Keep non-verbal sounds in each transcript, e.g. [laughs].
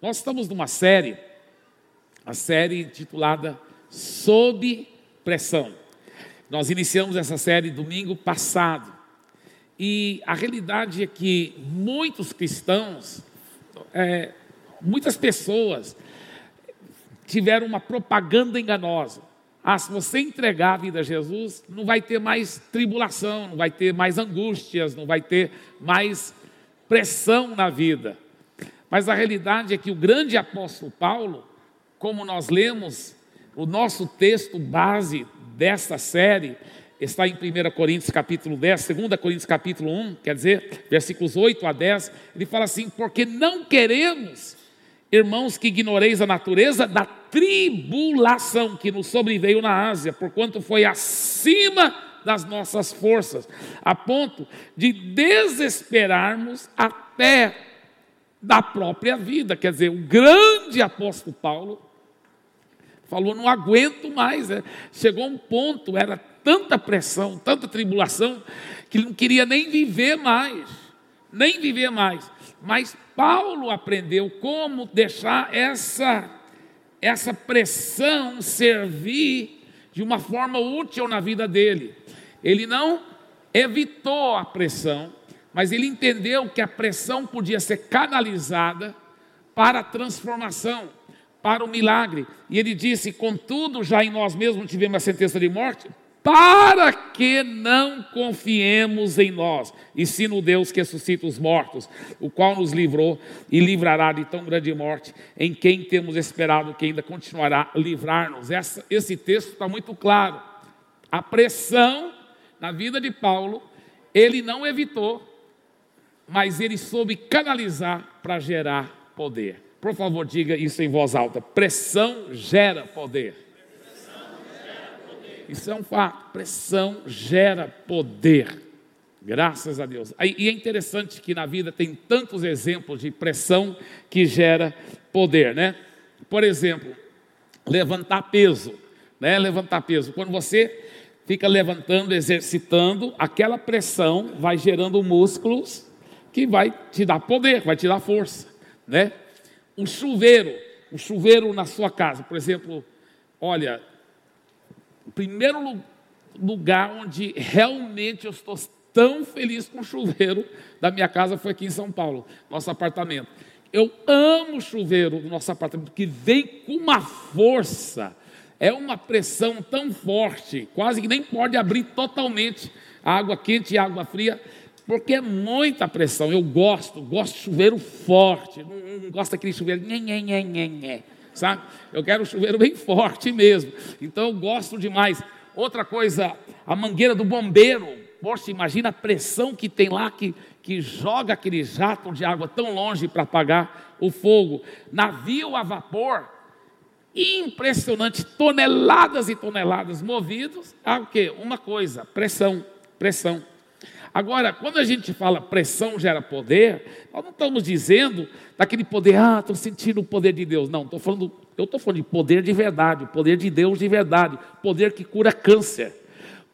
Nós estamos numa série, a série intitulada Sob Pressão. Nós iniciamos essa série domingo passado. E a realidade é que muitos cristãos, é, muitas pessoas, tiveram uma propaganda enganosa. Ah, se você entregar a vida a Jesus, não vai ter mais tribulação, não vai ter mais angústias, não vai ter mais pressão na vida. Mas a realidade é que o grande apóstolo Paulo, como nós lemos, o nosso texto base desta série está em 1 Coríntios capítulo 10, 2 Coríntios capítulo 1, quer dizer, versículos 8 a 10, ele fala assim: porque não queremos, irmãos, que ignoreis a natureza da tribulação que nos sobreveio na Ásia, porquanto foi acima das nossas forças, a ponto de desesperarmos até da própria vida. Quer dizer, o grande apóstolo Paulo falou: não aguento mais. É. Chegou um ponto, era tanta pressão, tanta tribulação, que ele não queria nem viver mais, nem viver mais. Mas Paulo aprendeu como deixar essa, essa pressão servir de uma forma útil na vida dele. Ele não evitou a pressão, mas ele entendeu que a pressão podia ser canalizada para a transformação, para o milagre. E ele disse: Contudo, já em nós mesmos tivemos a sentença de morte, para que não confiemos em nós, e sim no Deus que ressuscita os mortos, o qual nos livrou e livrará de tão grande morte, em quem temos esperado que ainda continuará a livrar-nos. Esse texto está muito claro. A pressão na vida de Paulo, ele não evitou, mas ele soube canalizar para gerar poder. Por favor, diga isso em voz alta: pressão gera poder. Isso é um fato. Pressão gera poder. Graças a Deus. E é interessante que na vida tem tantos exemplos de pressão que gera poder, né? Por exemplo, levantar peso, né? Levantar peso. Quando você fica levantando, exercitando, aquela pressão vai gerando músculos que vai te dar poder, vai te dar força, né? Um chuveiro, um chuveiro na sua casa, por exemplo, olha, o primeiro lugar onde realmente eu estou tão feliz com o chuveiro da minha casa foi aqui em São Paulo, nosso apartamento. Eu amo o chuveiro do nosso apartamento, que vem com uma força, é uma pressão tão forte, quase que nem pode abrir totalmente a água quente e a água fria porque é muita pressão. Eu gosto, gosto de chuveiro forte, não, não gosto daquele chuveiro, nhê, nhê, nhê, nhê, nhê, sabe? Eu quero um chuveiro bem [laughs] forte mesmo. Então eu gosto demais. Outra coisa, a mangueira do bombeiro. Poxa, imagina a pressão que tem lá que, que joga aquele jato de água tão longe para apagar o fogo. Navio a vapor, impressionante, toneladas e toneladas movidos a o quê? Uma coisa, pressão, pressão. Agora, quando a gente fala pressão gera poder, nós não estamos dizendo daquele poder, ah, estou sentindo o poder de Deus. Não, estou falando, eu estou falando de poder de verdade, poder de Deus de verdade, poder que cura câncer,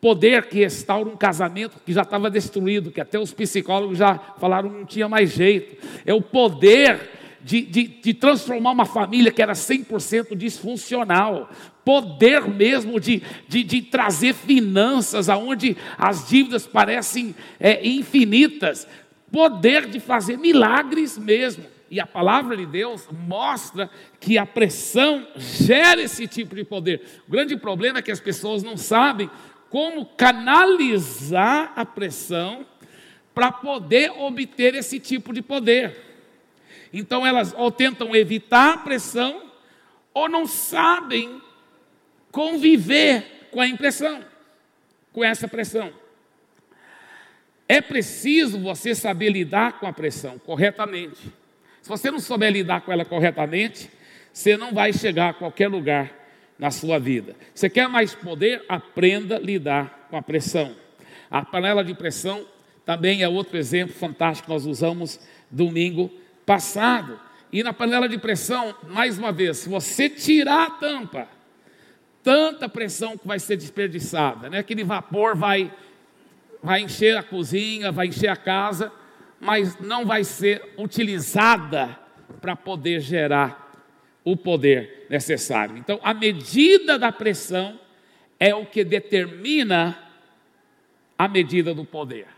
poder que restaura um casamento que já estava destruído, que até os psicólogos já falaram não tinha mais jeito. É o poder de, de, de, transformar uma família que era 100% disfuncional, poder mesmo de, de, de trazer finanças aonde as dívidas parecem é, infinitas, poder de fazer milagres mesmo. E a palavra de Deus mostra que a pressão gera esse tipo de poder. O grande problema é que as pessoas não sabem como canalizar a pressão para poder obter esse tipo de poder. Então elas ou tentam evitar a pressão ou não sabem conviver com a impressão, com essa pressão. É preciso você saber lidar com a pressão corretamente. Se você não souber lidar com ela corretamente, você não vai chegar a qualquer lugar na sua vida. Você quer mais poder? Aprenda a lidar com a pressão. A panela de pressão também é outro exemplo fantástico que nós usamos domingo passado. E na panela de pressão, mais uma vez, se você tirar a tampa, tanta pressão que vai ser desperdiçada, né? Aquele vapor vai vai encher a cozinha, vai encher a casa, mas não vai ser utilizada para poder gerar o poder necessário. Então, a medida da pressão é o que determina a medida do poder.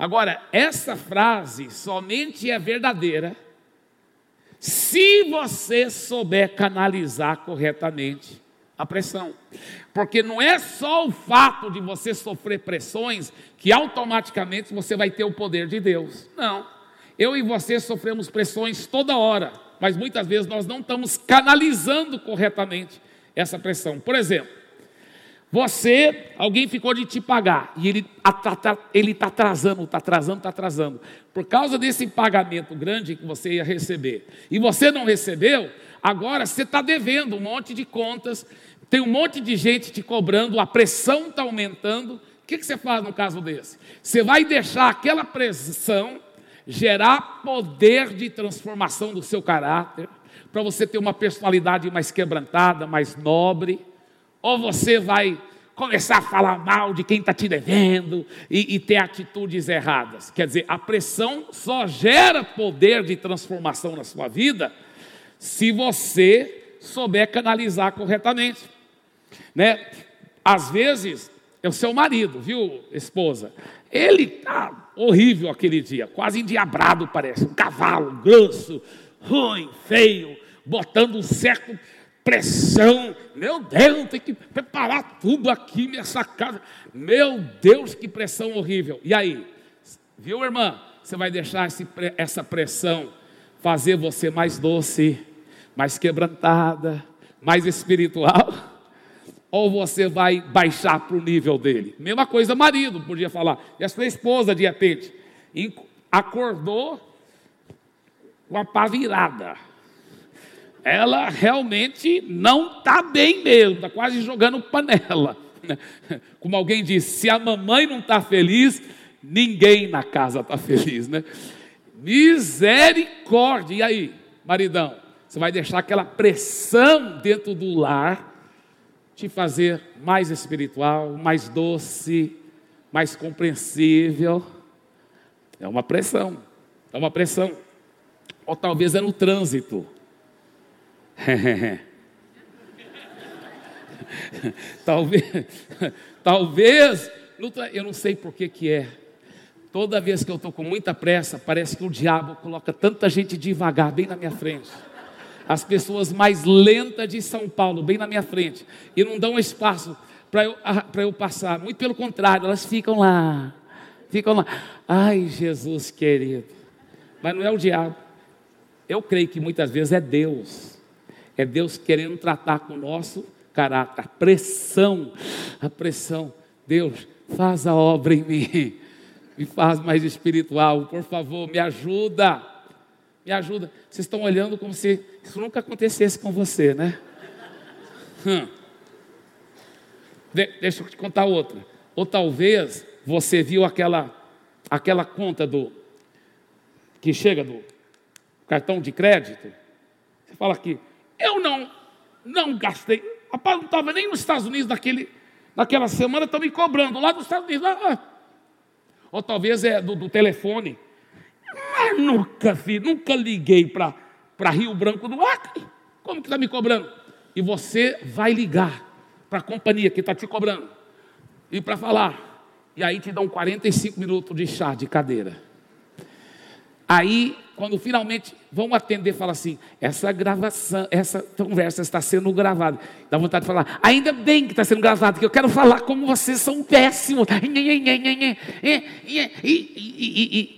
Agora, essa frase somente é verdadeira se você souber canalizar corretamente a pressão. Porque não é só o fato de você sofrer pressões que automaticamente você vai ter o poder de Deus. Não. Eu e você sofremos pressões toda hora, mas muitas vezes nós não estamos canalizando corretamente essa pressão. Por exemplo, você, alguém ficou de te pagar e ele está atrasando, está atrasando, está atrasando. Por causa desse pagamento grande que você ia receber e você não recebeu, agora você está devendo um monte de contas tem um monte de gente te cobrando, a pressão está aumentando. O que, que você faz no caso desse? Você vai deixar aquela pressão gerar poder de transformação do seu caráter, para você ter uma personalidade mais quebrantada, mais nobre, ou você vai começar a falar mal de quem está te devendo e, e, ter atitudes erradas. Quer dizer, a pressão só gera poder de transformação na sua vida se você souber canalizar corretamente né? Às vezes é o seu marido, viu, esposa? Ele tá horrível aquele dia, quase endiabrado parece, um cavalo, grosso, ruim, feio, botando um certo pressão. Meu Deus, tem que preparar tudo aqui nessa casa. Meu Deus, que pressão horrível. E aí, viu, irmã? Você vai deixar esse, essa pressão fazer você mais doce, mais quebrantada, mais espiritual? [laughs] ou você vai baixar para o nível dele? Mesma coisa, marido, podia falar. E a sua esposa, de repente, acordou com a pá virada. Ela realmente não está bem mesmo, está quase jogando panela. Como alguém disse, se a mamãe não está feliz, ninguém na casa está feliz, né? Misericórdia! E aí, maridão, você vai deixar aquela pressão dentro do lar te fazer mais espiritual, mais doce, mais compreensível. É uma pressão, é uma pressão. Ou talvez é no trânsito. [laughs] talvez, talvez, eu não sei por que que é. Toda vez que eu estou com muita pressa, parece que o diabo coloca tanta gente devagar bem na minha frente as pessoas mais lentas de São Paulo, bem na minha frente, e não dão espaço para eu, eu passar. Muito pelo contrário, elas ficam lá, ficam lá. Ai, Jesus querido. Mas não é o diabo. Eu creio que muitas vezes é Deus. É Deus querendo tratar com o nosso caráter. A pressão, a pressão. Deus, faz a obra em mim. Me faz mais espiritual. Por favor, me ajuda. Me ajuda. Vocês estão olhando como se isso nunca acontecesse com você, né? Hum. De, deixa eu te contar outra. Ou talvez você viu aquela aquela conta do que chega do cartão de crédito. Você fala aqui, eu não não gastei. Rapaz, não estava nem nos Estados Unidos naquele, naquela semana, estão me cobrando lá dos Estados Unidos. Ah. Ou talvez é do, do telefone. Mas nunca vi, nunca liguei para Rio Branco do Acre. Como que está me cobrando? E você vai ligar para a companhia que está te cobrando. E para falar. E aí te dão 45 minutos de chá de cadeira. Aí, quando finalmente vão atender, fala assim: essa gravação, essa conversa está sendo gravada. Dá vontade de falar, ainda bem que está sendo gravada, que eu quero falar como vocês são péssimos. E,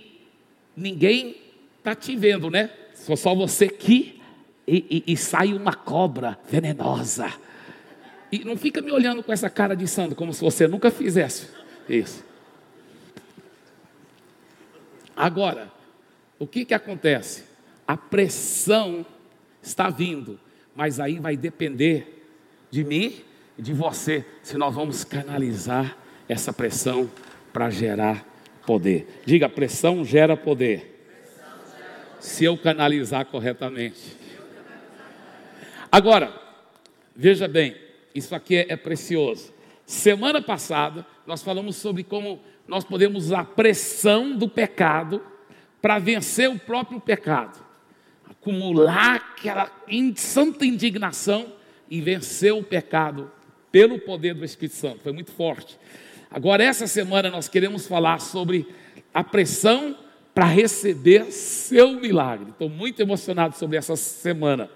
ninguém está te vendo, né? Só, só você que e, e, e, sai uma cobra venenosa. E não fica me olhando com essa cara de santo, como se você nunca fizesse isso. Agora, o que, que acontece? A pressão está vindo, mas aí vai depender de mim e de você, se nós vamos canalizar essa pressão para gerar poder. Diga, pressão gera poder. Se eu canalizar corretamente. Agora, veja bem, isso aqui é, é precioso. Semana passada, nós falamos sobre como nós podemos usar a pressão do pecado para vencer o próprio pecado. acumular aquela santa indignação e vencer o pecado pelo poder do Espírito Santo. Foi muito forte. Agora, essa semana, nós queremos falar sobre a pressão para receber seu milagre. Estou muito emocionado sobre essa semana.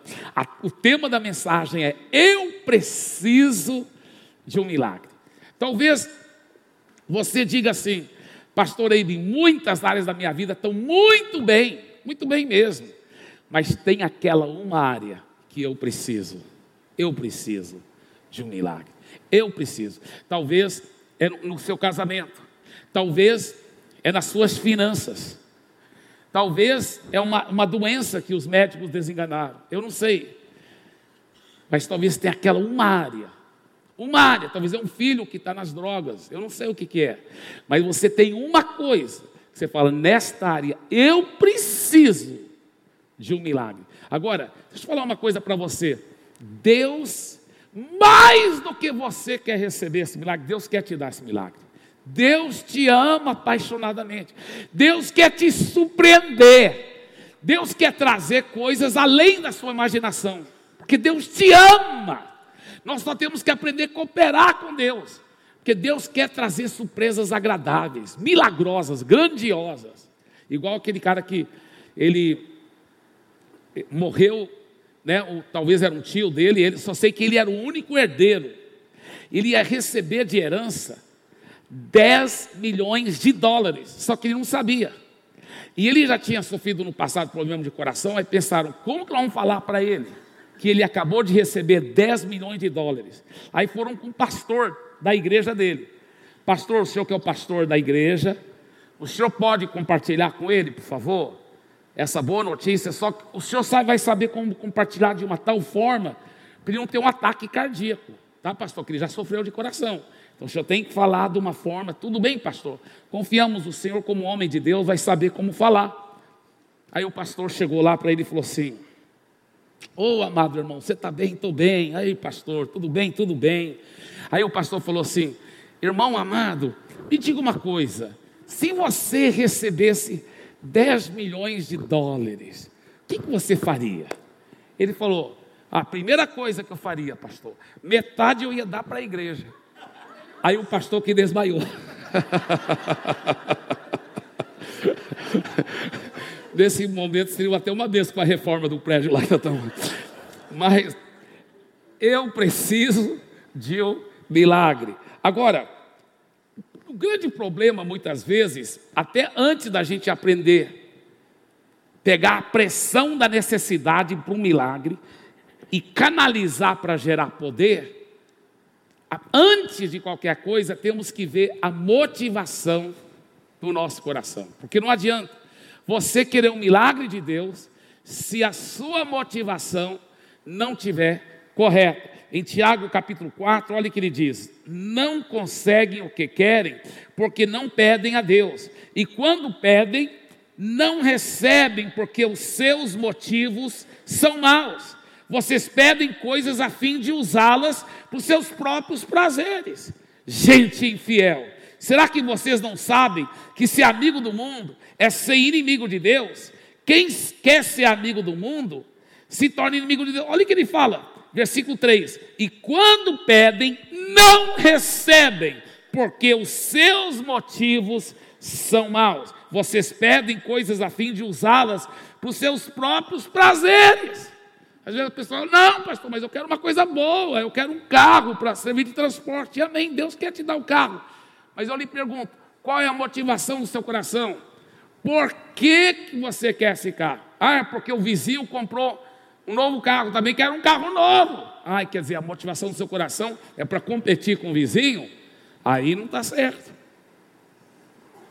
o tema da mensagem é: Eu preciso de um milagre. Talvez você diga assim, pastor Eibe, muitas áreas da minha vida estão muito bem, muito bem mesmo, mas tem aquela uma área que eu preciso, eu preciso de um milagre, eu preciso. Talvez é no seu casamento, talvez é nas suas finanças, talvez é uma, uma doença que os médicos desenganaram, eu não sei, mas talvez tenha aquela uma área uma área, talvez é um filho que está nas drogas, eu não sei o que, que é, mas você tem uma coisa que você fala, nesta área, eu preciso de um milagre. Agora, deixa eu falar uma coisa para você: Deus, mais do que você quer receber esse milagre, Deus quer te dar esse milagre. Deus te ama apaixonadamente, Deus quer te surpreender, Deus quer trazer coisas além da sua imaginação, porque Deus te ama. Nós só temos que aprender a cooperar com Deus, porque Deus quer trazer surpresas agradáveis, milagrosas, grandiosas. Igual aquele cara que ele morreu, né, ou, talvez era um tio dele, ele, só sei que ele era o único herdeiro. Ele ia receber de herança 10 milhões de dólares, só que ele não sabia. E ele já tinha sofrido no passado problema de coração, aí pensaram, como que nós vamos falar para ele? Que ele acabou de receber 10 milhões de dólares. Aí foram com o pastor da igreja dele. Pastor, o senhor que é o pastor da igreja, o senhor pode compartilhar com ele, por favor, essa boa notícia? Só que o senhor vai saber como compartilhar de uma tal forma para ele não ter um ataque cardíaco, tá, pastor? Que ele já sofreu de coração. Então o senhor tem que falar de uma forma, tudo bem, pastor. Confiamos o senhor como homem de Deus, vai saber como falar. Aí o pastor chegou lá para ele e falou assim: Ô oh, amado irmão, você está bem? Estou bem. Aí, pastor, tudo bem? Tudo bem. Aí o pastor falou assim: Irmão amado, me diga uma coisa: se você recebesse 10 milhões de dólares, o que, que você faria? Ele falou: A primeira coisa que eu faria, pastor, metade eu ia dar para a igreja. Aí o pastor que desmaiou. [laughs] Nesse momento seria até uma vez para a reforma do prédio lá que. Mas eu preciso de um milagre. Agora, o grande problema, muitas vezes, até antes da gente aprender, pegar a pressão da necessidade para um milagre e canalizar para gerar poder, antes de qualquer coisa, temos que ver a motivação do nosso coração. Porque não adianta você querer um milagre de Deus se a sua motivação não tiver correta. Em Tiago capítulo 4, olha o que ele diz: Não conseguem o que querem, porque não pedem a Deus, e quando pedem, não recebem, porque os seus motivos são maus. Vocês pedem coisas a fim de usá-las para os seus próprios prazeres. Gente infiel, será que vocês não sabem que ser amigo do mundo é ser inimigo de Deus. Quem quer ser amigo do mundo se torna inimigo de Deus. Olha o que ele fala, versículo 3: E quando pedem, não recebem, porque os seus motivos são maus. Vocês pedem coisas a fim de usá-las para os seus próprios prazeres. Às vezes a pessoa fala, não, pastor, mas eu quero uma coisa boa, eu quero um carro para servir de transporte. Amém, Deus quer te dar o um carro. Mas eu lhe pergunto, qual é a motivação do seu coração? Por que, que você quer esse carro? Ah, é porque o vizinho comprou um novo carro, também quer um carro novo. Ah, quer dizer, a motivação do seu coração é para competir com o vizinho? Aí não está certo.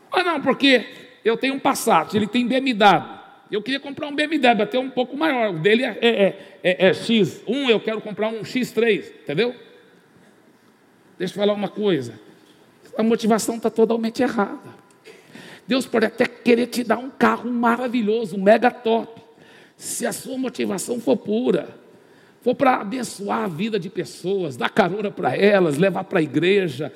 Ah, não, porque eu tenho um Passat, ele tem BMW. Eu queria comprar um BMW, até um pouco maior. O dele é, é, é, é X1, eu quero comprar um X3, entendeu? Deixa eu falar uma coisa. A motivação está totalmente errada. Deus pode até querer te dar um carro maravilhoso, um mega top. Se a sua motivação for pura, for para abençoar a vida de pessoas, dar carona para elas, levar para a igreja,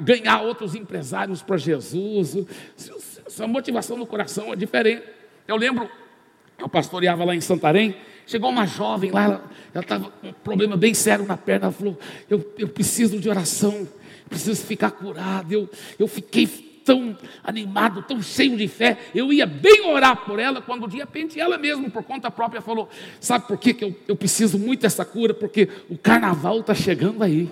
ganhar outros empresários para Jesus, se a motivação no coração é diferente. Eu lembro Eu pastoreava lá em Santarém. Chegou uma jovem lá, ela estava com um problema bem sério na perna. Ela falou: Eu, eu preciso de oração, preciso ficar curado. Eu, eu fiquei tão animado, tão cheio de fé. Eu ia bem orar por ela, quando de repente ela mesma, por conta própria, falou: Sabe por quê que eu, eu preciso muito dessa cura? Porque o carnaval está chegando aí.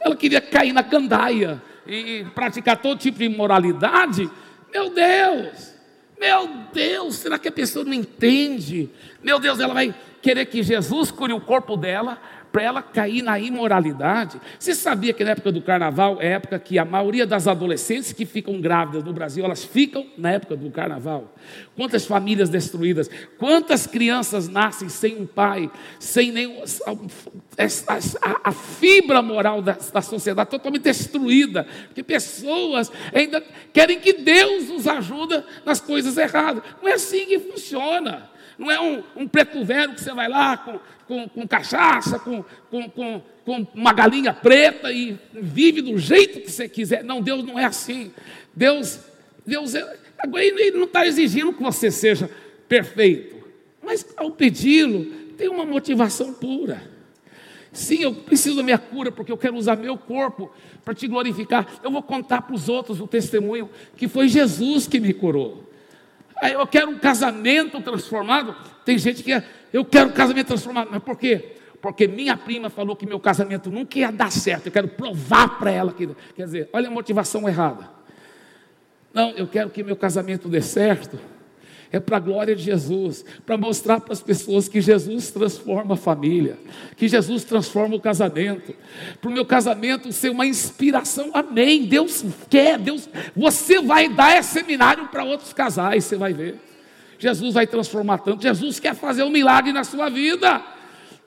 Ela queria cair na candaia e praticar todo tipo de imoralidade. Meu Deus! Meu Deus, será que a pessoa não entende? Meu Deus, ela vai querer que Jesus cure o corpo dela para ela cair na imoralidade. Você sabia que na época do carnaval é época que a maioria das adolescentes que ficam grávidas no Brasil, elas ficam na época do carnaval? Quantas famílias destruídas, quantas crianças nascem sem um pai, sem nenhum. A, a, a fibra moral da, da sociedade totalmente destruída, porque pessoas ainda querem que Deus os ajude nas coisas erradas. Não é assim que funciona. Não é um, um preto velho que você vai lá com, com, com cachaça, com, com, com, com uma galinha preta e vive do jeito que você quiser. Não, Deus não é assim. Deus, Deus é, ele não está exigindo que você seja perfeito. Mas ao pedi-lo, tem uma motivação pura. Sim, eu preciso da minha cura porque eu quero usar meu corpo para te glorificar. Eu vou contar para os outros o testemunho que foi Jesus que me curou. Eu quero um casamento transformado. Tem gente que é, eu quero um casamento transformado. Mas por quê? Porque minha prima falou que meu casamento nunca ia dar certo. Eu quero provar para ela que. Quer dizer, olha a motivação errada. Não, eu quero que meu casamento dê certo é para a glória de Jesus, para mostrar para as pessoas que Jesus transforma a família, que Jesus transforma o casamento, para o meu casamento ser uma inspiração, amém. Deus quer, Deus, você vai dar esse seminário para outros casais, você vai ver. Jesus vai transformar tanto, Jesus quer fazer um milagre na sua vida,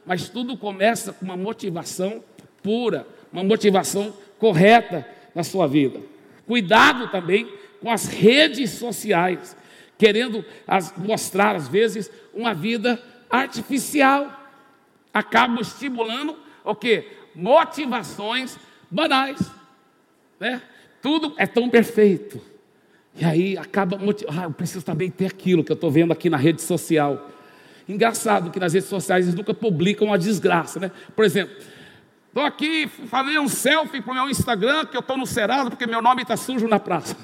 mas tudo começa com uma motivação pura, uma motivação correta na sua vida. Cuidado também com as redes sociais querendo mostrar, às vezes, uma vida artificial. Acabam estimulando o quê? Motivações banais. Né? Tudo é tão perfeito. E aí acaba motivando. Ah, eu preciso também ter aquilo que eu estou vendo aqui na rede social. Engraçado que nas redes sociais eles nunca publicam a desgraça, né? Por exemplo, estou aqui fazendo um selfie para o meu Instagram, que eu estou no Cerado, porque meu nome está sujo na praça.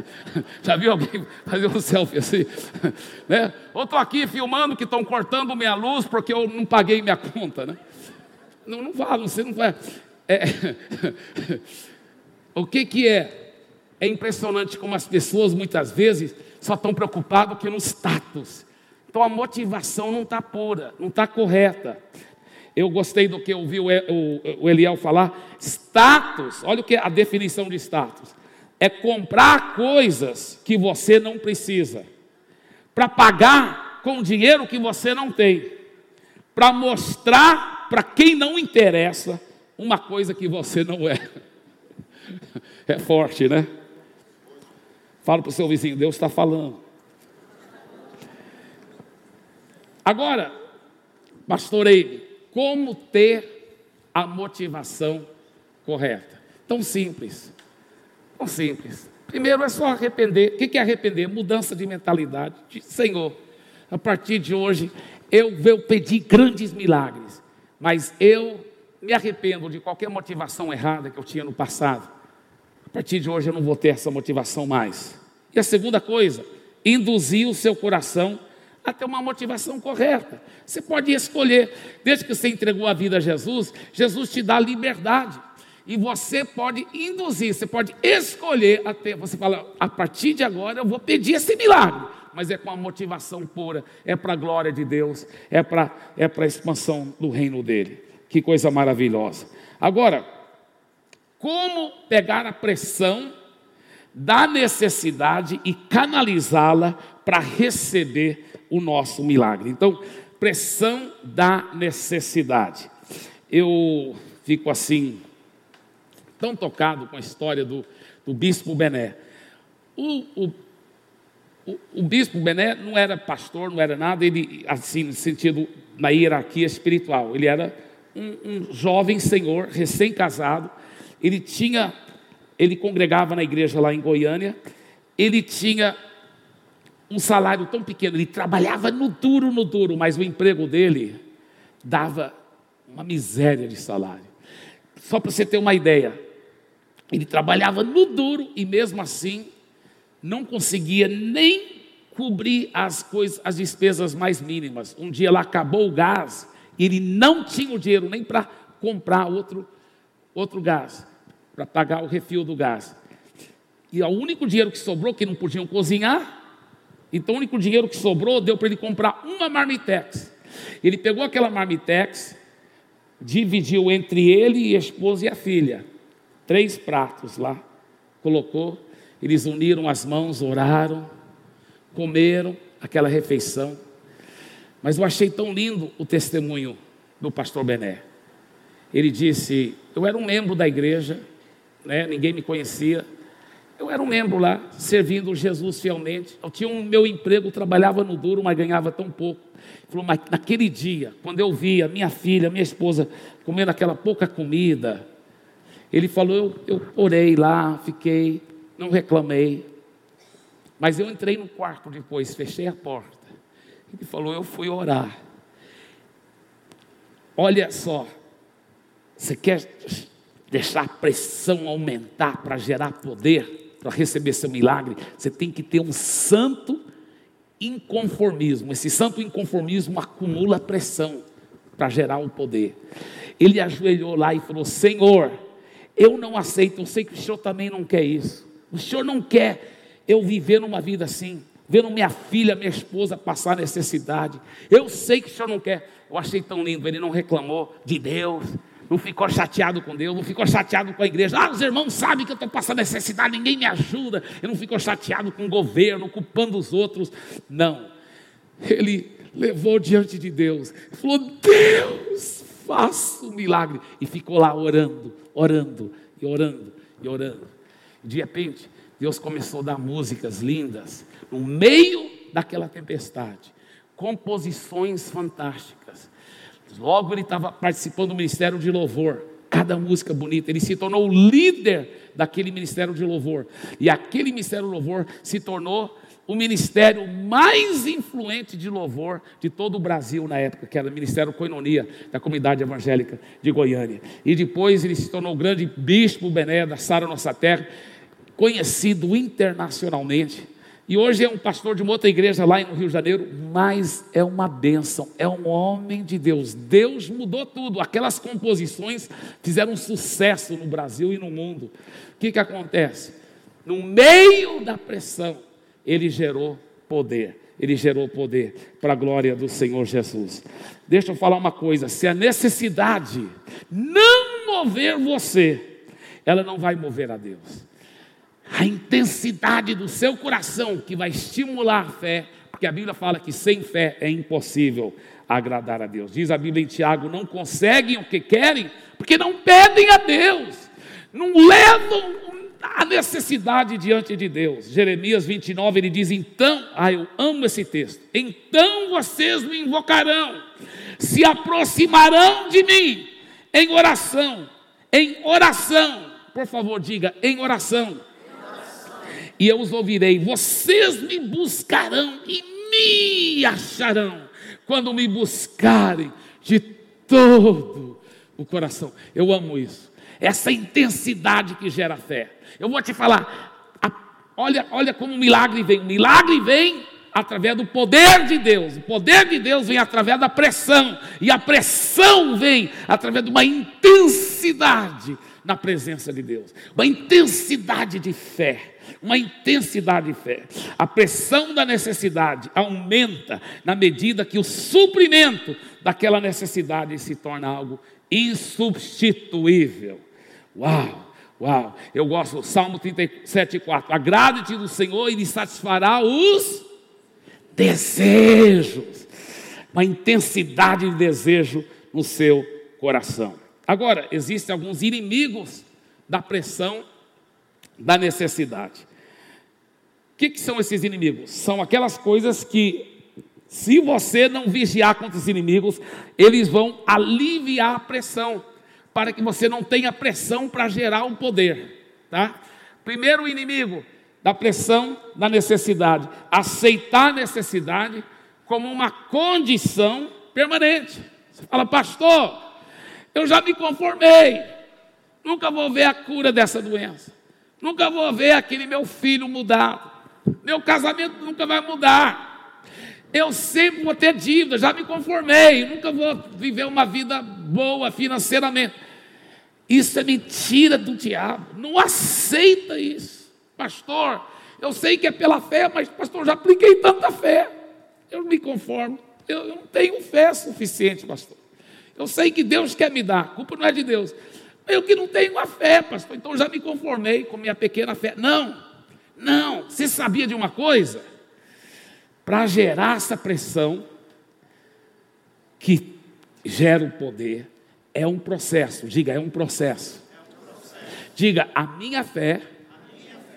[laughs] Já viu alguém fazer um selfie assim? [laughs] Né? Ou estou aqui filmando que estão cortando minha luz porque eu não paguei minha conta. Né? Não, não vale, você não vai. É... [laughs] o que, que é? É impressionante como as pessoas muitas vezes só estão preocupadas que no status. Então a motivação não está pura, não está correta. Eu gostei do que ouvi o Eliel falar. Status, olha o que é a definição de status é comprar coisas que você não precisa, para pagar com dinheiro que você não tem, para mostrar para quem não interessa uma coisa que você não é. [laughs] É forte, né? Fala para o seu vizinho, Deus está falando. Agora, pastorei, como ter a motivação correta? Tão simples. Tão simples. Primeiro é só arrepender. O que é arrepender? Mudança de mentalidade. Senhor, a partir de hoje eu vou pedir grandes milagres, mas eu me arrependo de qualquer motivação errada que eu tinha no passado. A partir de hoje eu não vou ter essa motivação mais. E a segunda coisa, induzir o seu coração a ter uma motivação correta. Você pode escolher, desde que você entregou a vida a Jesus, Jesus te dá liberdade. E você pode induzir, você pode escolher até. Você fala, a partir de agora eu vou pedir esse milagre. Mas é com a motivação pura, é para a glória de Deus, é para é a expansão do reino dele. Que coisa maravilhosa. Agora, como pegar a pressão da necessidade e canalizá-la para receber o nosso milagre? Então, pressão da necessidade. Eu fico assim tão tocado com a história do, do bispo Bené. O, o, o, o, bispo Bené não era pastor, não era nada, ele, assim, no sentido, na hierarquia espiritual, ele era um, um jovem senhor, recém-casado, ele tinha, ele congregava na igreja lá em Goiânia, ele tinha um salário tão pequeno, ele trabalhava no duro, no duro, mas o emprego dele dava uma miséria de salário. Só para você ter uma ideia, ele trabalhava no duro e mesmo assim não conseguia nem cobrir as coisas, as despesas mais mínimas. Um dia lá acabou o gás, e ele não tinha o dinheiro nem para comprar outro outro gás, para pagar o refil do gás. E o único dinheiro que sobrou, que não podiam cozinhar, então o único dinheiro que sobrou deu para ele comprar uma marmitex. Ele pegou aquela marmitex, dividiu entre ele a esposa e a filha. Três pratos lá, colocou, eles uniram as mãos, oraram, comeram aquela refeição. Mas eu achei tão lindo o testemunho do pastor Bené. Ele disse: Eu era um membro da igreja, né, ninguém me conhecia. Eu era um membro lá, servindo Jesus fielmente. Eu tinha um meu emprego, trabalhava no duro, mas ganhava tão pouco. Ele falou, mas naquele dia, quando eu via minha filha, minha esposa comendo aquela pouca comida, ele falou: eu, eu orei lá, fiquei, não reclamei. Mas eu entrei no quarto depois, fechei a porta. Ele falou: eu fui orar. Olha só, você quer deixar a pressão aumentar para gerar poder, para receber seu milagre? Você tem que ter um santo inconformismo. Esse santo inconformismo acumula pressão para gerar o poder. Ele ajoelhou lá e falou: Senhor, eu não aceito, eu sei que o Senhor também não quer isso. O Senhor não quer eu viver numa vida assim, vendo minha filha, minha esposa passar necessidade. Eu sei que o Senhor não quer. Eu achei tão lindo, ele não reclamou de Deus, não ficou chateado com Deus, não ficou chateado com a igreja. Ah, os irmãos sabem que eu estou passando necessidade, ninguém me ajuda. Ele não ficou chateado com o governo, culpando os outros. Não. Ele levou diante de Deus, falou: Deus, faça um milagre. E ficou lá orando, orando, e orando, e orando. De repente, Deus começou a dar músicas lindas, no meio daquela tempestade, composições fantásticas. Logo ele estava participando do ministério de louvor, cada música bonita, ele se tornou o líder daquele ministério de louvor, e aquele ministério de louvor se tornou o ministério mais influente de louvor de todo o Brasil na época, que era o Ministério Coinonia da Comunidade Evangélica de Goiânia. E depois ele se tornou o grande bispo Bené da Sara Nossa Terra, conhecido internacionalmente. E hoje é um pastor de uma outra igreja lá no Rio de Janeiro, mas é uma bênção, é um homem de Deus. Deus mudou tudo. Aquelas composições fizeram sucesso no Brasil e no mundo. O que, que acontece? No meio da pressão, ele gerou poder. Ele gerou poder para a glória do Senhor Jesus. Deixa eu falar uma coisa: se a necessidade não mover você, ela não vai mover a Deus. A intensidade do seu coração que vai estimular a fé, porque a Bíblia fala que sem fé é impossível agradar a Deus. Diz a Bíblia em Tiago: não conseguem o que querem, porque não pedem a Deus, não levam a necessidade diante de Deus. Jeremias 29, ele diz: Então, ah, eu amo esse texto. Então vocês me invocarão, se aproximarão de mim em oração, em oração. Por favor, diga em oração. E eu os ouvirei. Vocês me buscarão e me acharão quando me buscarem de todo o coração. Eu amo isso. Essa intensidade que gera fé. Eu vou te falar, a, olha, olha como o milagre vem. O milagre vem através do poder de Deus. O poder de Deus vem através da pressão. E a pressão vem através de uma intensidade na presença de Deus. Uma intensidade de fé. Uma intensidade de fé. A pressão da necessidade aumenta na medida que o suprimento daquela necessidade se torna algo insubstituível. Uau! Uau, eu gosto, Salmo 37, 4. Agrade-te do Senhor e lhe satisfará os desejos. Uma intensidade de desejo no seu coração. Agora, existem alguns inimigos da pressão, da necessidade. O que, que são esses inimigos? São aquelas coisas que, se você não vigiar contra os inimigos, eles vão aliviar a pressão para que você não tenha pressão para gerar um poder, tá? Primeiro inimigo da pressão da necessidade. Aceitar a necessidade como uma condição permanente. Você fala, pastor, eu já me conformei, nunca vou ver a cura dessa doença, nunca vou ver aquele meu filho mudar, meu casamento nunca vai mudar. Eu sempre vou ter dívida, já me conformei, nunca vou viver uma vida boa financeiramente. Isso é mentira do diabo. Não aceita isso. Pastor, eu sei que é pela fé, mas pastor, já apliquei tanta fé. Eu não me conformo. Eu, eu não tenho fé suficiente, pastor. Eu sei que Deus quer me dar, a culpa não é de Deus. Eu que não tenho a fé, pastor, então já me conformei com minha pequena fé. Não, não. Você sabia de uma coisa? Para gerar essa pressão que gera o poder, é um processo. Diga, é um processo. Diga, a minha fé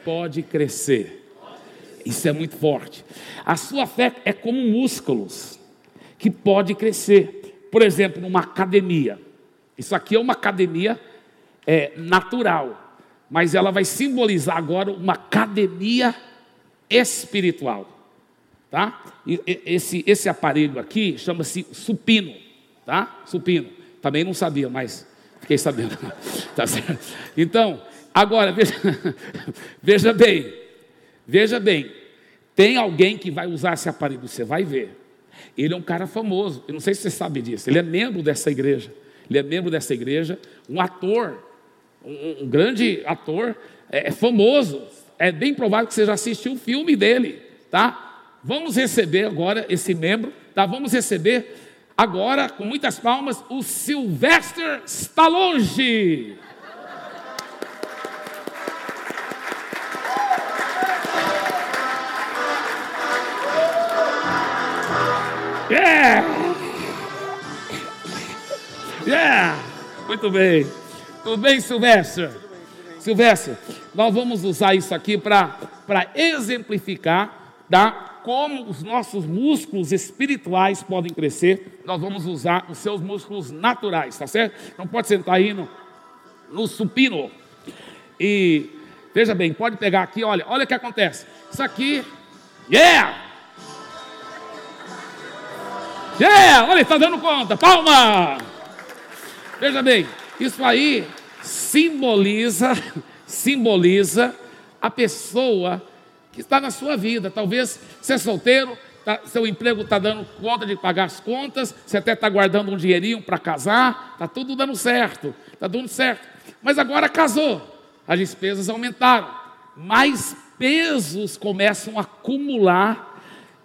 pode crescer. Isso é muito forte. A sua fé é como músculos que pode crescer. Por exemplo, numa academia. Isso aqui é uma academia é, natural, mas ela vai simbolizar agora uma academia espiritual. Tá? Esse, esse aparelho aqui chama-se supino. Tá? Supino. Também não sabia, mas fiquei sabendo. [laughs] tá certo? Então, agora, veja, [laughs] veja bem. Veja bem. Tem alguém que vai usar esse aparelho, você vai ver. Ele é um cara famoso, eu não sei se você sabe disso, ele é membro dessa igreja. Ele é membro dessa igreja, um ator, um, um grande ator, é, é, famoso. É bem provável que você já assistiu o filme dele, tá? Vamos receber agora esse membro, tá? Vamos receber agora, com muitas palmas, o Sylvester Stallone. Yeah! Yeah! Muito bem. Tudo bem, Silvestre? Silvestre, nós vamos usar isso aqui para exemplificar tá? Como os nossos músculos espirituais podem crescer. Nós vamos usar os seus músculos naturais, tá certo? Então pode sentar aí no, no supino. E veja bem, pode pegar aqui, olha, olha o que acontece. Isso aqui, yeah! Yeah! Olha, está dando conta. Palma! Veja bem, isso aí simboliza, simboliza a pessoa que está na sua vida. Talvez você é solteiro, tá, seu emprego está dando conta de pagar as contas, você até está guardando um dinheirinho para casar, está tudo dando certo, está dando certo. Mas agora casou, as despesas aumentaram, mais pesos começam a acumular,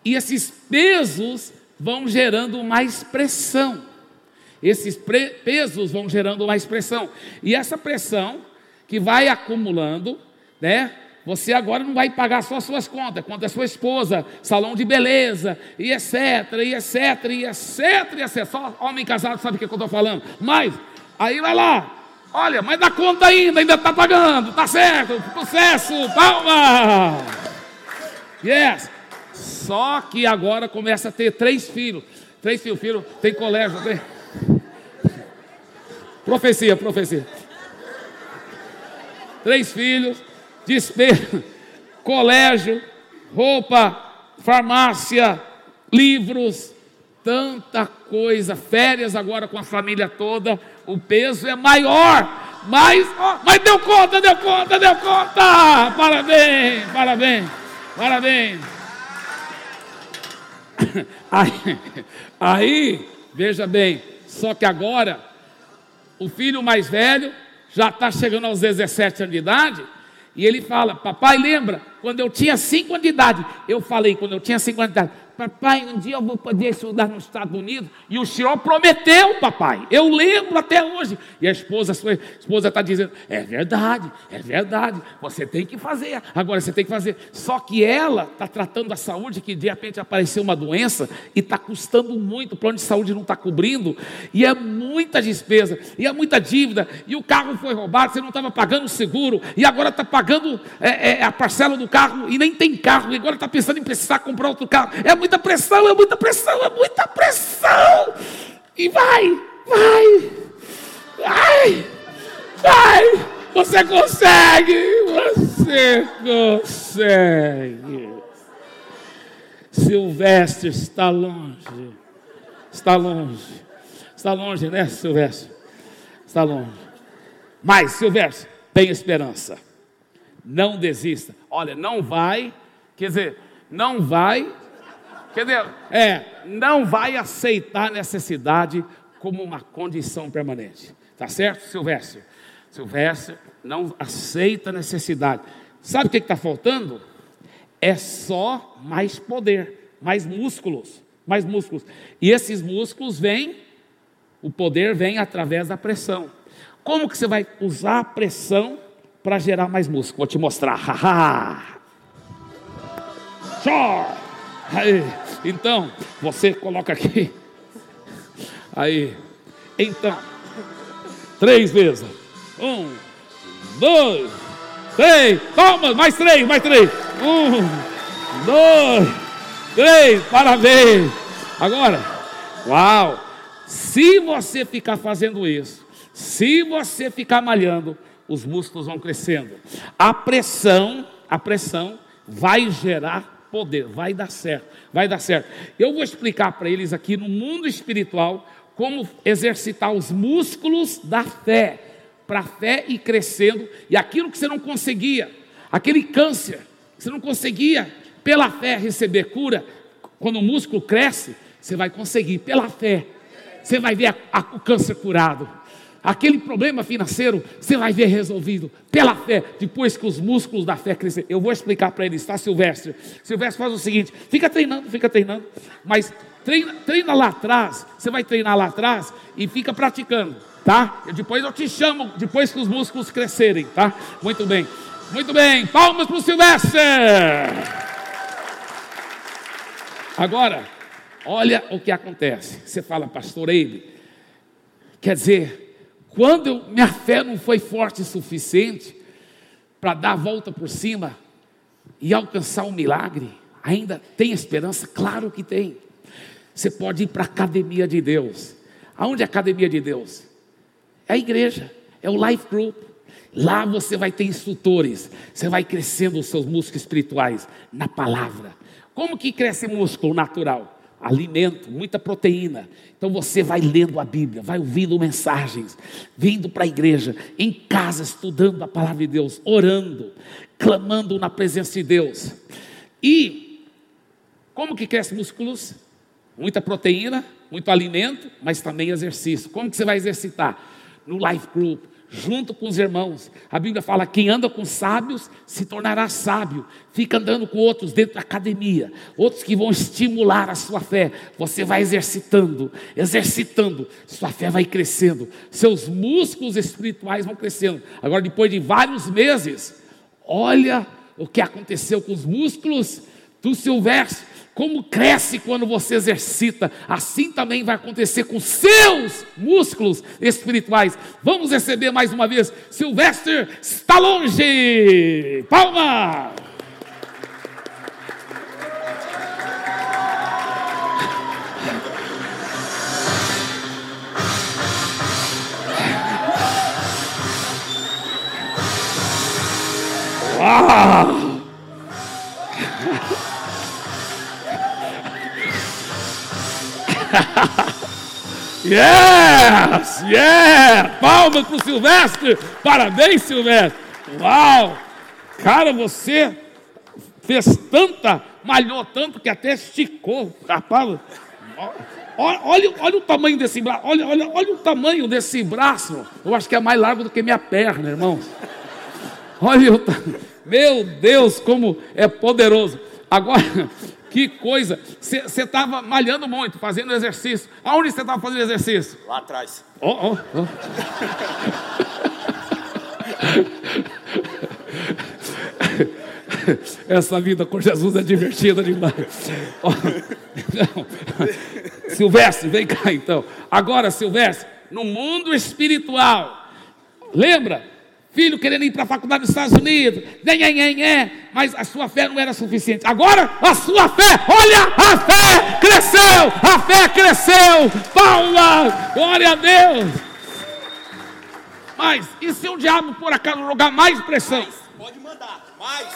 e esses pesos vão gerando mais pressão. Esses pesos vão gerando mais pressão. E essa pressão que vai acumulando, né? Você agora não vai pagar só suas contas, quanto a sua esposa, salão de beleza, e etc, e etc, e etc, e etc. Só homem casado sabe o que eu estou falando. Mas, aí vai lá, olha, mas dá conta ainda, ainda está pagando, tá certo, sucesso, palma! Yes! Só que agora começa a ter três filhos. Três filhos, filho, tem colégio, tem. Profecia, profecia. Três filhos, despesa, [laughs] colégio, roupa, farmácia, livros, tanta coisa, férias agora com a família toda, o peso é maior, mas, mas deu conta, deu conta, deu conta! Parabéns, parabéns, parabéns. [coughs] Aí, aí, veja bem, só que agora, o filho mais velho já está chegando aos 17 anos de idade, e ele fala: Papai, lembra, quando eu tinha 5 anos de idade, eu falei, quando eu tinha 5 anos de idade, papai, um dia eu vou poder estudar nos Estados Unidos. E o senhor prometeu, papai. Eu lembro até hoje. E a esposa, a sua esposa está dizendo: é verdade, é verdade. Você tem que fazer. Agora você tem que fazer. Só que ela está tratando da saúde, que de repente apareceu uma doença e está custando muito. O plano de saúde não está cobrindo. E é muita despesa, e é muita dívida. E o carro foi roubado, você não estava pagando o seguro. E agora está pagando é, é, a parcela do carro e nem tem carro. E agora está pensando em precisar comprar outro carro. É muito muita pressão, é muita pressão, é muita pressão. E vai, vai, vai, vai. Você consegue, você consegue. Silvestre está longe. Está longe. Está longe, né, Silvestre? Está longe. Mas, Silvestre, tem esperança. Não desista. Olha, não vai, quer dizer, não vai, quer dizer, é, não vai aceitar a necessidade como uma condição permanente. Tá certo, Silvestre? Silvestre não aceita a necessidade. Sabe o que está faltando? É só mais poder, mais músculos, mais músculos. E esses músculos vêm, o poder vem através da pressão. Como que você vai usar a pressão para gerar mais músculo? Vou te mostrar. [laughs] Aí, então, você coloca aqui. Aí, então, três vezes. Um, dois, três. Toma, mais três, mais três. Um, dois, três. Parabéns. Agora, uau. Se você ficar fazendo isso, se você ficar malhando, os músculos vão crescendo. A pressão, a pressão vai gerar poder, vai dar certo, vai dar certo. Eu vou explicar para eles aqui no mundo espiritual como exercitar os músculos da fé, para a fé ir crescendo, e aquilo que você não conseguia, aquele câncer, você não conseguia pela fé receber cura, quando o músculo cresce, você vai conseguir pela fé. Você vai ver a, a, o câncer curado. Aquele problema financeiro, você vai ver resolvido pela fé, depois que os músculos da fé crescerem. Eu vou explicar para eles, tá, Silvestre? Silvestre faz o seguinte: fica treinando, fica treinando, mas treina, treina lá atrás, você vai treinar lá atrás e fica praticando, tá? Depois eu te chamo, depois que os músculos crescerem, tá? Muito bem, muito bem, palmas para o Silvestre! Agora, olha o que acontece. Você fala, pastor Eibe, quer dizer, quando eu, minha fé não foi forte o suficiente para dar a volta por cima e alcançar o milagre, ainda tem esperança? Claro que tem. Você pode ir para a academia de Deus. Aonde é a academia de Deus? É a igreja, é o life group. Lá você vai ter instrutores, você vai crescendo os seus músculos espirituais na palavra. Como que cresce músculo natural? Alimento, muita proteína. Então você vai lendo a Bíblia, vai ouvindo mensagens, vindo para a igreja, em casa, estudando a palavra de Deus, orando, clamando na presença de Deus. E como que cresce músculos? Muita proteína, muito alimento, mas também exercício. Como que você vai exercitar? No life group, junto com os irmãos. A Bíblia fala: quem anda com sábios se tornará sábio. Fica andando com outros dentro da academia, outros que vão estimular a sua fé. Você vai exercitando, exercitando, sua fé vai crescendo, seus músculos espirituais vão crescendo. Agora, depois de vários meses, olha o que aconteceu com os músculos do Silvestre como cresce quando você exercita, assim também vai acontecer com seus músculos espirituais. Vamos receber mais uma vez Silvestre longe. Palma! Uau! [laughs] yes! Yeah! Palmas para o Silvestre! Parabéns, Silvestre! Uau! Cara, você fez tanta, malhou tanto que até esticou. Rapaz, olha, olha, olha o tamanho desse braço, olha, olha, olha o tamanho desse braço. Eu acho que é mais largo do que minha perna, irmãos. Olha o Meu Deus, como é poderoso. Agora, [laughs] que coisa! Você estava malhando muito, fazendo exercício. Aonde você estava fazendo exercício? Lá atrás. Oh, oh, oh. Essa vida com Jesus é divertida demais. [laughs] Oh, [laughs] Silvestre, vem cá então. Agora, Silvestre, no mundo espiritual, lembra? Filho querendo ir para a faculdade dos Estados Unidos, mas a sua fé não era suficiente. Agora a sua fé, olha, a fé cresceu, a fé cresceu. Paula, glória a Deus. Mas e se o diabo por acaso jogar mais pressão? Pode mandar, mais.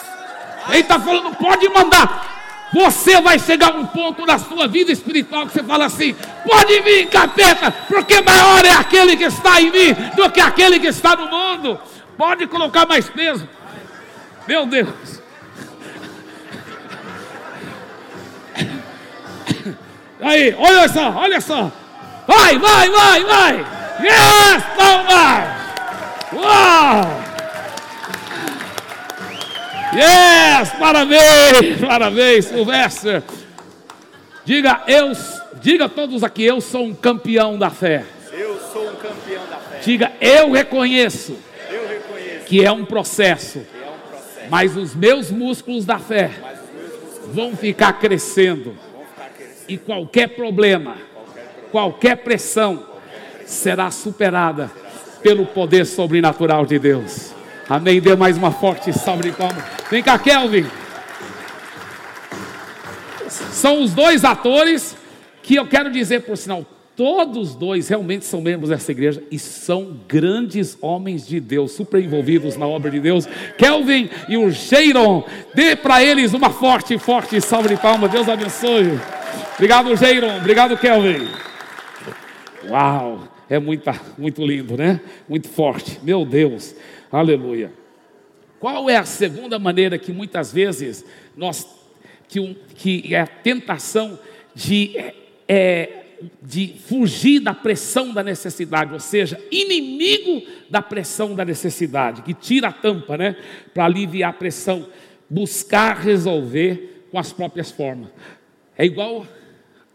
Ele está falando, pode mandar. Você vai chegar a um ponto na sua vida espiritual que você fala assim: pode vir, capeta, porque maior é aquele que está em mim do que aquele que está no mundo. Pode colocar mais peso. Meu Deus. Aí, olha só, olha só. Vai, vai, vai, vai. Yes, vai. Uau! Yes, parabéns, parabéns, Silvestre. Diga, eu, diga a todos aqui, eu sou um campeão da fé. Eu sou um campeão da fé. Diga, Eu reconheço que é um processo, mas os meus músculos da fé vão ficar crescendo. E qualquer problema, qualquer pressão será superada pelo poder sobrenatural de Deus. Amém. Dê mais uma forte salva de palmas. Vem cá, Kelvin. São os dois atores que eu quero dizer, por sinal, todos dois realmente são membros dessa igreja e são grandes homens de Deus, super envolvidos na obra de Deus. Kelvin e o Jeiron, dê para eles uma forte, forte salva de palmas. Deus abençoe. Obrigado, Jeiron. Obrigado, Kelvin. Uau, é muita, muito lindo, né? Muito forte. Meu Deus, aleluia. Qual é a segunda maneira que muitas vezes nós, que, um, que é a tentação de, é, de fugir da pressão da necessidade, ou seja, inimigo da pressão da necessidade, que tira a tampa, né? Para aliviar a pressão, buscar resolver com as próprias formas. É igual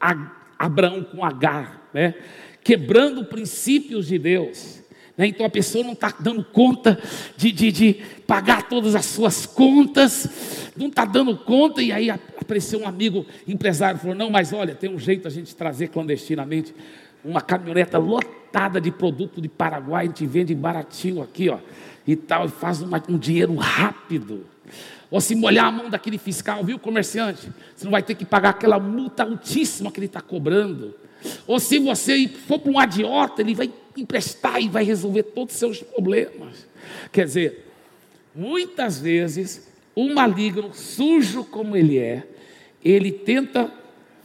a Abraão com Agar, né? quebrando princípios de Deus. Né? Então a pessoa não está dando conta de, de, de, pagar todas as suas contas, não está dando conta, e aí apareceu um amigo empresário falou: Não, mas olha, tem um jeito a gente trazer clandestinamente uma caminhoneta lotada de produto de Paraguai, a gente vende baratinho aqui, ó, e tal, e faz uma, um dinheiro rápido. Ou se molhar a mão daquele fiscal, viu, comerciante? Você não vai ter que pagar aquela multa altíssima que ele está cobrando. Ou se você for para um adiota, ele vai emprestar e vai resolver todos os seus problemas. Quer dizer, muitas vezes, o maligno, sujo como ele é, ele tenta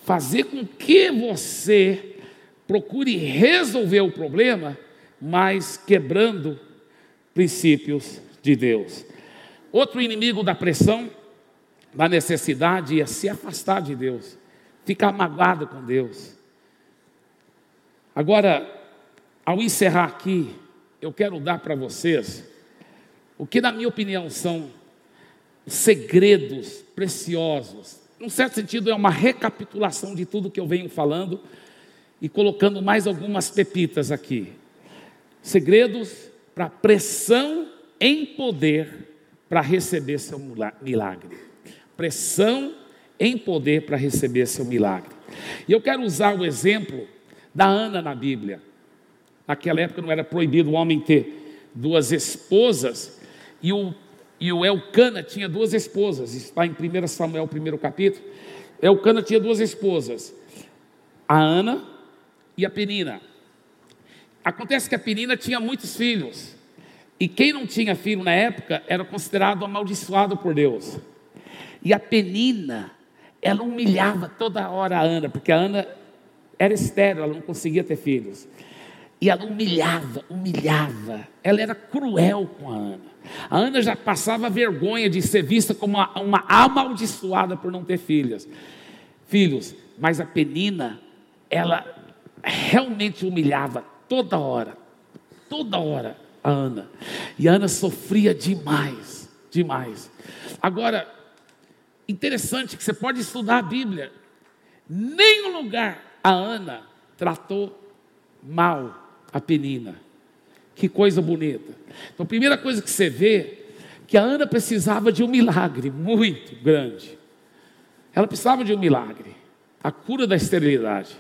fazer com que você procure resolver o problema, mas quebrando princípios de Deus. Outro inimigo da pressão, da necessidade, é se afastar de Deus, ficar magoado com Deus. Agora, ao encerrar aqui, eu quero dar para vocês o que, na minha opinião, são segredos preciosos. Num certo sentido, é uma recapitulação de tudo que eu venho falando e colocando mais algumas pepitas aqui. Segredos para pressão em poder para receber seu milagre. Pressão em poder para receber seu milagre. E eu quero usar o exemplo da Ana na Bíblia. Naquela época não era proibido o homem ter duas esposas, e o, e o Elcana tinha duas esposas, está em 1 Samuel, primeiro capítulo. Elcana tinha duas esposas, a Ana e a Penina. Acontece que a Penina tinha muitos filhos, e quem não tinha filho na época era considerado amaldiçoado por Deus. E a Penina, ela humilhava toda hora a Ana, porque a Ana era estéril, ela não conseguia ter filhos. E ela humilhava, humilhava. Ela era cruel com a Ana. A Ana já passava vergonha de ser vista como uma, uma amaldiçoada por não ter filhas. Filhos, mas a Penina, ela realmente humilhava toda hora, toda hora a Ana. E a Ana sofria demais, demais. Agora, interessante que você pode estudar a Bíblia. Nenhum lugar a Ana tratou mal a Penina. Que coisa bonita. Então, a primeira coisa que você vê que a Ana precisava de um milagre muito grande. Ela precisava de um milagre, a cura da esterilidade.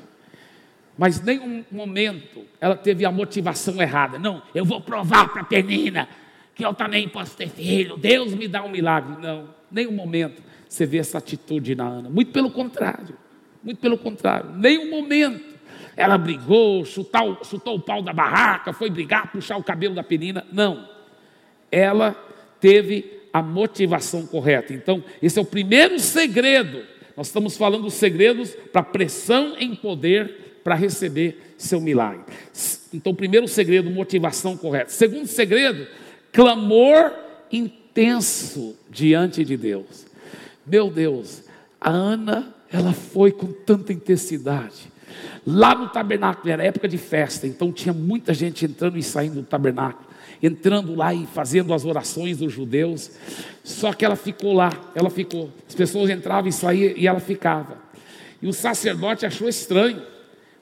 Mas nenhum momento ela teve a motivação errada. Não, eu vou provar para a Penina que eu também posso ter filho. Deus me dá um milagre. Não, nenhum momento você vê essa atitude na Ana. Muito pelo contrário. Muito pelo contrário, nenhum momento. Ela brigou, chutou, chutou o pau da barraca, foi brigar, puxar o cabelo da penina. Não. Ela teve a motivação correta. Então, esse é o primeiro segredo. Nós estamos falando dos segredos para pressão em poder para receber seu milagre. Então, primeiro segredo, motivação correta. Segundo segredo, clamor intenso diante de Deus. Meu Deus, a Ana, ela foi com tanta intensidade. Lá no tabernáculo era época de festa, então tinha muita gente entrando e saindo do tabernáculo, entrando lá e fazendo as orações dos judeus. Só que ela ficou lá, ela ficou. As pessoas entravam e saíam e ela ficava. E o sacerdote achou estranho,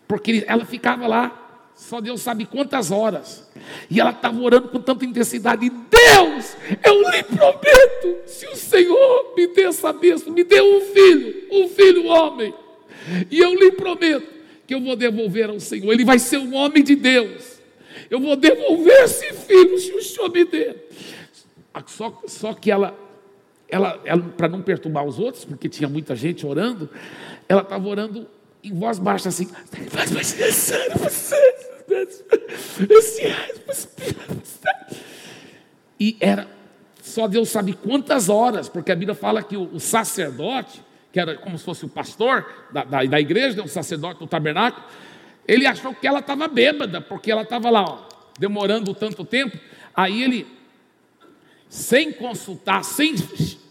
porque ela ficava lá só Deus sabe quantas horas. E ela estava orando com tanta intensidade. Deus, eu lhe prometo, se o Senhor me der essa bênção, me dê um filho, um filho homem. E eu lhe prometo que eu vou devolver ao Senhor. Ele vai ser um homem de Deus. Eu vou devolver esse filho se o Senhor me der. Só, só que ela, ela, ela para não perturbar os outros, porque tinha muita gente orando, ela estava orando em voz baixa assim. E era, só Deus sabe quantas horas, porque a Bíblia fala que o, o sacerdote, que era como se fosse o pastor da, da, da igreja, o sacerdote do tabernáculo, ele achou que ela estava bêbada, porque ela estava lá, ó, demorando tanto tempo. Aí ele, sem consultar, sem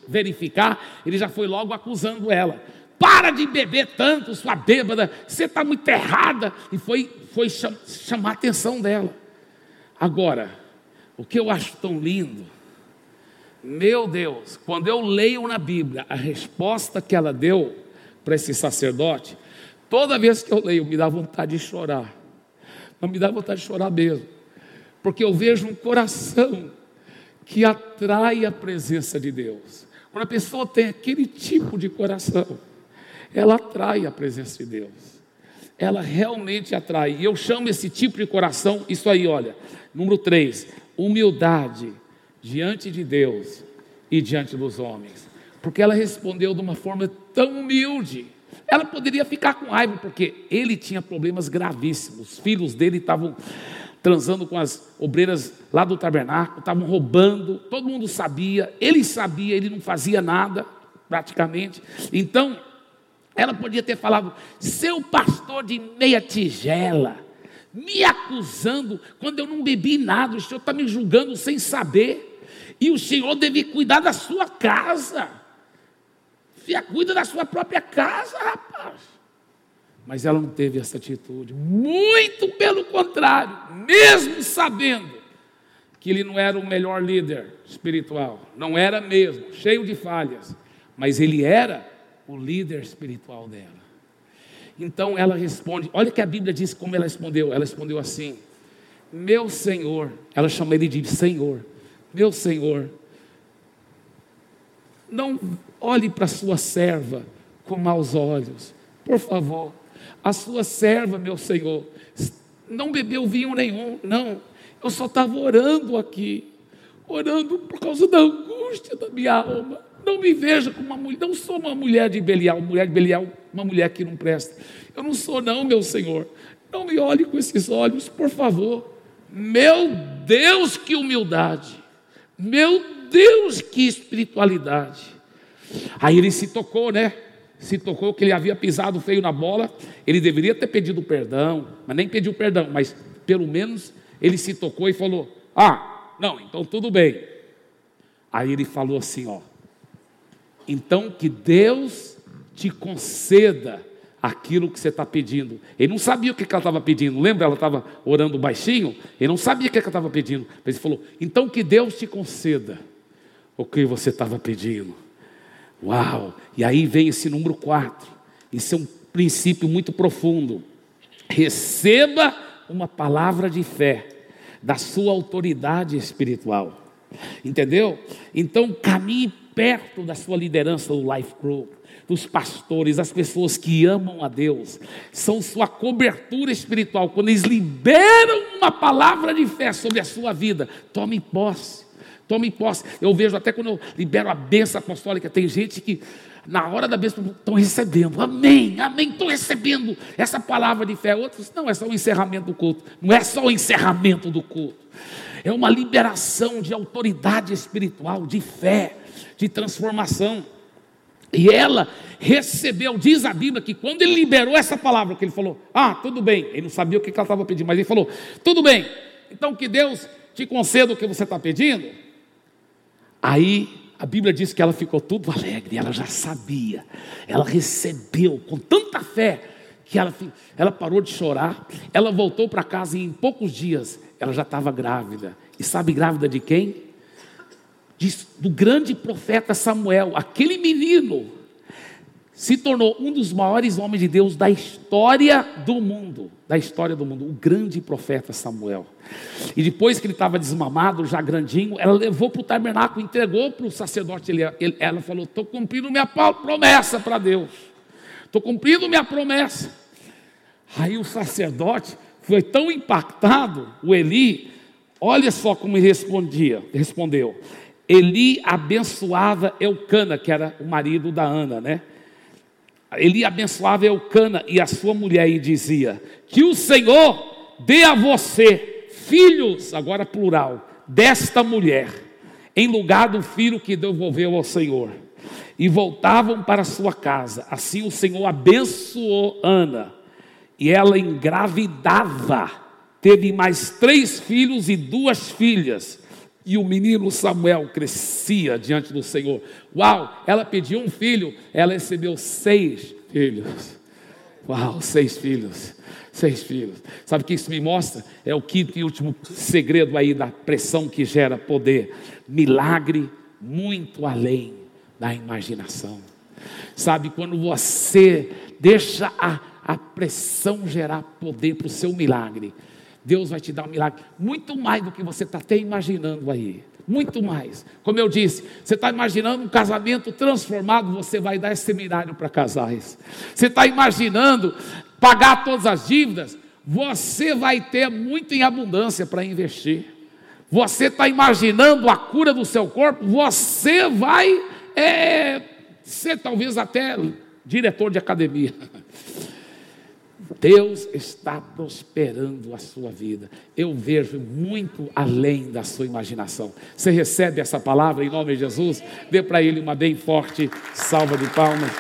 verificar, ele já foi logo acusando ela. Para de beber tanto, sua bêbada, você está muito errada. E foi, foi cham, chamar a atenção dela. Agora, o que eu acho tão lindo, meu Deus, quando eu leio na Bíblia a resposta que ela deu para esse sacerdote, toda vez que eu leio, me dá vontade de chorar. Mas me dá vontade de chorar mesmo. Porque eu vejo um coração que atrai a presença de Deus. Quando a pessoa tem aquele tipo de coração, ela atrai a presença de Deus. Ela realmente atrai. E eu chamo esse tipo de coração, isso aí, olha. Número 3, humildade diante de Deus e diante dos homens. Porque ela respondeu de uma forma tão humilde. Ela poderia ficar com raiva, porque ele tinha problemas gravíssimos. Os filhos dele estavam transando com as obreiras lá do tabernáculo, estavam roubando, todo mundo sabia, ele sabia, ele não fazia nada, praticamente. Então, ela podia ter falado, seu pastor de meia tigela, me acusando quando eu não bebi nada, o senhor está me julgando sem saber, e o senhor deve cuidar da sua casa. Fia, cuida da sua própria casa, rapaz. Mas ela não teve essa atitude, muito pelo contrário, mesmo sabendo que ele não era o melhor líder espiritual, não era mesmo, cheio de falhas, mas ele era o líder espiritual dela. Então ela responde: olha que a Bíblia diz como ela respondeu. Ela respondeu assim: Meu Senhor, ela chama ele de Senhor, meu Senhor, não olhe para sua serva com maus olhos, por favor. A sua serva, meu Senhor, não bebeu vinho nenhum, não. Eu só estava orando aqui, orando por causa da angústia da minha alma. Não me veja como uma mulher, não sou uma mulher de Belial, mulher de Belial, uma mulher que não presta. Eu não sou, não, meu Senhor. Não me olhe com esses olhos, por favor. Meu Deus, que humildade. Meu Deus, que espiritualidade. Aí ele se tocou, né? Se tocou que ele havia pisado feio na bola. Ele deveria ter pedido perdão, mas nem pediu perdão, mas pelo menos ele se tocou e falou: Ah, não, então tudo bem. Aí ele falou assim: Ó, então que Deus te conceda aquilo que você está pedindo. Ele não sabia o que ela estava pedindo, lembra? Ela estava orando baixinho, ele não sabia o que ela estava pedindo, mas ele falou: então que Deus te conceda o que você estava pedindo. Uau! E aí vem esse número 4. Isso é um princípio muito profundo. Receba uma palavra de fé da sua autoridade espiritual. Entendeu? Então caminhe perto da sua liderança do Life Group, dos pastores, as pessoas que amam a Deus, são sua cobertura espiritual. Quando eles liberam uma palavra de fé sobre a sua vida, tome posse. Tome posse. Eu vejo até quando eu libero a benção apostólica, tem gente que na hora da bênção, estão recebendo, amém, amém, estou recebendo essa palavra de fé. Outros, não, é só o encerramento do culto, não é só o encerramento do culto, é uma liberação de autoridade espiritual, de fé, de transformação. E ela recebeu, diz a Bíblia, que quando ele liberou essa palavra, que ele falou, ah, tudo bem, ele não sabia o que ela estava pedindo, mas ele falou, tudo bem, então que Deus te conceda o que você está pedindo. Aí a Bíblia diz que ela ficou tudo alegre, ela já sabia, ela recebeu com tanta fé que ela, ela parou de chorar, ela voltou para casa e em poucos dias ela já estava grávida. E sabe grávida de quem? Do grande profeta Samuel, aquele menino se tornou um dos maiores homens de Deus da história do mundo, da história do mundo, o grande profeta Samuel. E depois que ele estava desmamado, já grandinho, ela levou para o tabernáculo, entregou para o sacerdote. Ele, ela falou: Estou cumprindo minha promessa para Deus, estou cumprindo minha promessa. Aí o sacerdote foi tão impactado, o Eli, olha só como ele respondia, respondeu. Eli abençoava Eucana, que era o marido da Ana, né? Eli abençoava Eucana e a sua mulher e dizia: Que o Senhor dê a você filhos, agora plural, desta mulher, em lugar do filho que devolveu ao Senhor. E voltavam para sua casa. Assim o Senhor abençoou Ana, e ela engravidava, teve mais três filhos e duas filhas. E o menino Samuel crescia diante do Senhor. Uau, ela pediu um filho, ela recebeu seis filhos. Uau, seis filhos. Seis filhos. Sabe o que isso me mostra? É o quinto e último segredo aí da pressão que gera poder. Milagre muito além da imaginação. Sabe, quando você deixa a, a pressão gerar poder para o seu milagre, Deus vai te dar um milagre muito mais do que você está até imaginando aí. Muito mais. Como eu disse, você está imaginando um casamento transformado, você vai dar esse seminário para casais. Você está imaginando pagar todas as dívidas, você vai ter muito em abundância para investir. Você está imaginando a cura do seu corpo, você vai é, ser talvez até diretor de academia. [laughs] Deus está prosperando a sua vida. Eu vejo muito além da sua imaginação. Você recebe essa palavra em nome de Jesus? Dê para ele uma bem forte salva de palmas.